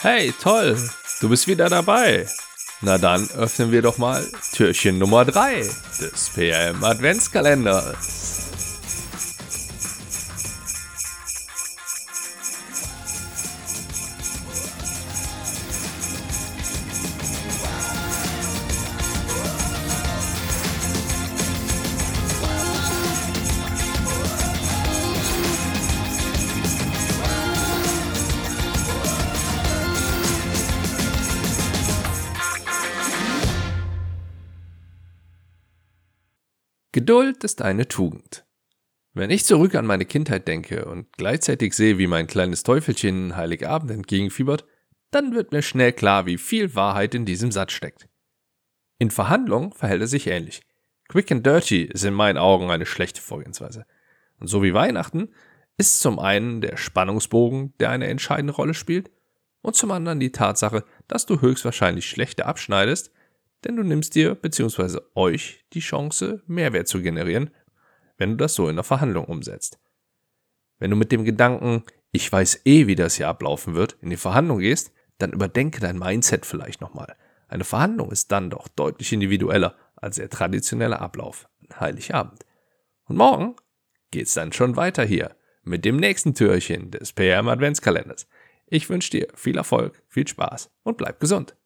Hey, toll, du bist wieder dabei. Na dann öffnen wir doch mal Türchen Nummer 3 des PM Adventskalenders. Geduld ist eine Tugend. Wenn ich zurück an meine Kindheit denke und gleichzeitig sehe, wie mein kleines Teufelchen Heiligabend entgegenfiebert, dann wird mir schnell klar, wie viel Wahrheit in diesem Satz steckt. In Verhandlungen verhält es sich ähnlich. Quick and Dirty ist in meinen Augen eine schlechte Vorgehensweise. Und so wie Weihnachten ist zum einen der Spannungsbogen, der eine entscheidende Rolle spielt, und zum anderen die Tatsache, dass du höchstwahrscheinlich schlechter abschneidest, denn du nimmst dir bzw. euch die Chance, Mehrwert zu generieren, wenn du das so in der Verhandlung umsetzt. Wenn du mit dem Gedanken, ich weiß eh, wie das hier ablaufen wird, in die Verhandlung gehst, dann überdenke dein Mindset vielleicht nochmal. Eine Verhandlung ist dann doch deutlich individueller als der traditionelle Ablauf an Heiligabend. Und morgen geht's dann schon weiter hier mit dem nächsten Türchen des PM Adventskalenders. Ich wünsche dir viel Erfolg, viel Spaß und bleib gesund.